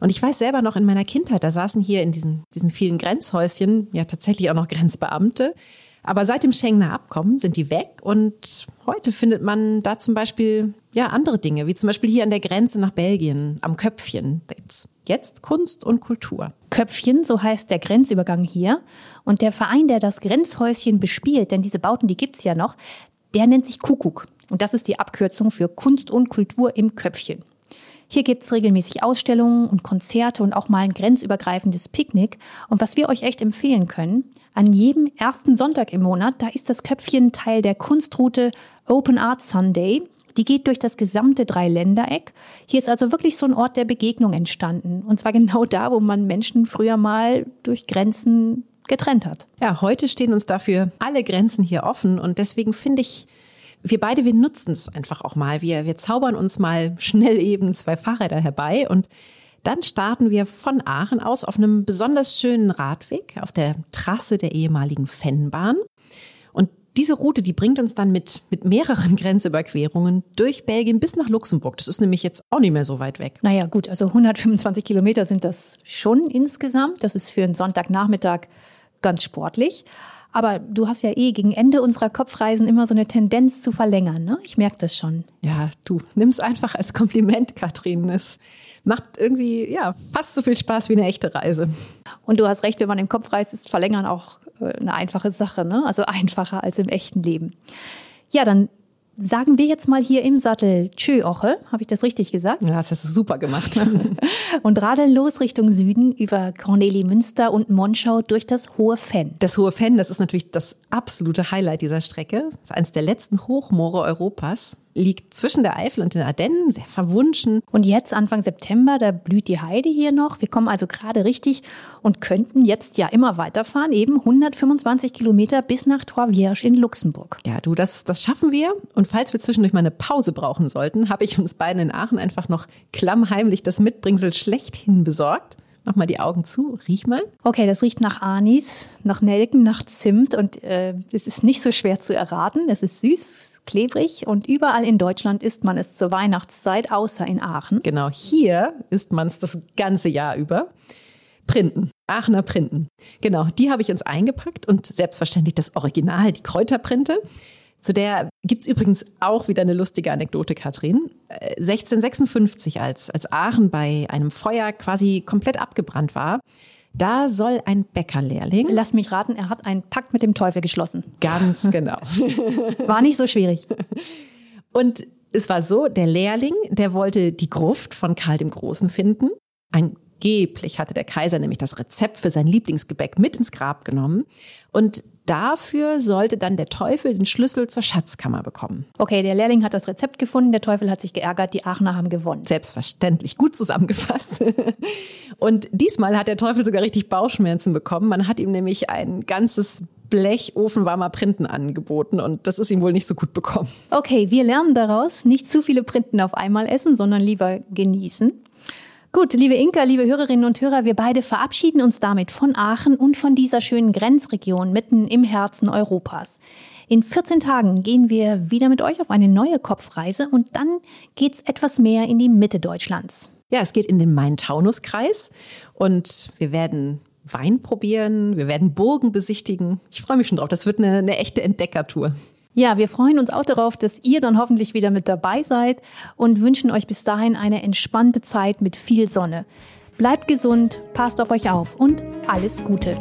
S2: Und ich weiß selber noch in meiner Kindheit, da saßen hier in diesen, diesen vielen Grenzhäuschen ja tatsächlich auch noch Grenzbeamte. Aber seit dem Schengener Abkommen sind die weg und heute findet man da zum Beispiel ja andere Dinge, wie zum Beispiel hier an der Grenze nach Belgien, am Köpfchen. Jetzt, Kunst und Kultur.
S1: Köpfchen, so heißt der Grenzübergang hier. Und der Verein, der das Grenzhäuschen bespielt, denn diese Bauten, die gibt's ja noch, der nennt sich Kuckuck. Und das ist die Abkürzung für Kunst und Kultur im Köpfchen. Hier gibt's regelmäßig Ausstellungen und Konzerte und auch mal ein grenzübergreifendes Picknick. Und was wir euch echt empfehlen können, an jedem ersten Sonntag im Monat, da ist das Köpfchen Teil der Kunstroute Open Art Sunday. Die geht durch das gesamte Dreiländereck. Hier ist also wirklich so ein Ort der Begegnung entstanden. Und zwar genau da, wo man Menschen früher mal durch Grenzen getrennt hat.
S2: Ja, heute stehen uns dafür alle Grenzen hier offen und deswegen finde ich, wir beide, wir nutzen es einfach auch mal. Wir, wir zaubern uns mal schnell eben zwei Fahrräder herbei und dann starten wir von Aachen aus auf einem besonders schönen Radweg auf der Trasse der ehemaligen Fennbahn. Und diese Route, die bringt uns dann mit, mit mehreren Grenzüberquerungen durch Belgien bis nach Luxemburg. Das ist nämlich jetzt auch nicht mehr so weit weg.
S1: Naja, gut, also 125 Kilometer sind das schon insgesamt. Das ist für einen Sonntagnachmittag ganz sportlich. Aber du hast ja eh gegen Ende unserer Kopfreisen immer so eine Tendenz zu verlängern, ne? Ich merke das schon.
S2: Ja, du nimm's einfach als Kompliment, Katrin. Es macht irgendwie ja fast so viel Spaß wie eine echte Reise.
S1: Und du hast recht, wenn man im Kopf reist, ist Verlängern auch äh, eine einfache Sache, ne? Also einfacher als im echten Leben. Ja, dann Sagen wir jetzt mal hier im Sattel Tschö Oche, habe ich das richtig gesagt?
S2: Ja, das hast du super gemacht.
S1: und radeln los Richtung Süden über Corneli Münster und Monschau durch das Hohe Fenn.
S2: Das Hohe Fenn, das ist natürlich das absolute Highlight dieser Strecke. Das ist eines der letzten Hochmoore Europas liegt zwischen der Eifel und den Ardennen, sehr verwunschen.
S1: Und jetzt Anfang September, da blüht die Heide hier noch. Wir kommen also gerade richtig und könnten jetzt ja immer weiterfahren, eben 125 Kilometer bis nach Trois Vierges in Luxemburg.
S2: Ja, du, das, das schaffen wir. Und falls wir zwischendurch mal eine Pause brauchen sollten, habe ich uns beiden in Aachen einfach noch klammheimlich das Mitbringsel schlechthin besorgt. Mach mal die Augen zu, riech mal.
S1: Okay, das riecht nach Anis, nach Nelken, nach Zimt und äh, es ist nicht so schwer zu erraten. Es ist süß, klebrig und überall in Deutschland isst man es zur Weihnachtszeit, außer in Aachen.
S2: Genau, hier isst man es das ganze Jahr über. Printen, Aachener Printen. Genau, die habe ich uns eingepackt und selbstverständlich das Original, die Kräuterprinte. Zu der gibt's übrigens auch wieder eine lustige Anekdote, Katrin. 1656, äh, als, als Aachen bei einem Feuer quasi komplett abgebrannt war, da soll ein Bäckerlehrling.
S1: Lass mich raten, er hat einen Pakt mit dem Teufel geschlossen.
S2: Ganz genau.
S1: War nicht so schwierig.
S2: Und es war so, der Lehrling, der wollte die Gruft von Karl dem Großen finden. Angeblich hatte der Kaiser nämlich das Rezept für sein Lieblingsgebäck mit ins Grab genommen. Und dafür sollte dann der Teufel den Schlüssel zur Schatzkammer bekommen.
S1: Okay, der Lehrling hat das Rezept gefunden, der Teufel hat sich geärgert, die Aachener haben gewonnen.
S2: Selbstverständlich, gut zusammengefasst. Und diesmal hat der Teufel sogar richtig Bauchschmerzen bekommen. Man hat ihm nämlich ein ganzes Blech ofenwarmer Printen angeboten und das ist ihm wohl nicht so gut bekommen.
S1: Okay, wir lernen daraus, nicht zu viele Printen auf einmal essen, sondern lieber genießen. Gut, liebe Inka, liebe Hörerinnen und Hörer, wir beide verabschieden uns damit von Aachen und von dieser schönen Grenzregion mitten im Herzen Europas. In 14 Tagen gehen wir wieder mit euch auf eine neue Kopfreise und dann geht's etwas mehr in die Mitte Deutschlands.
S2: Ja, es geht in den Main-Taunus-Kreis und wir werden Wein probieren, wir werden Burgen besichtigen. Ich freue mich schon drauf. Das wird eine, eine echte Entdeckertour.
S1: Ja, wir freuen uns auch darauf, dass ihr dann hoffentlich wieder mit dabei seid und wünschen euch bis dahin eine entspannte Zeit mit viel Sonne. Bleibt gesund, passt auf euch auf und alles Gute.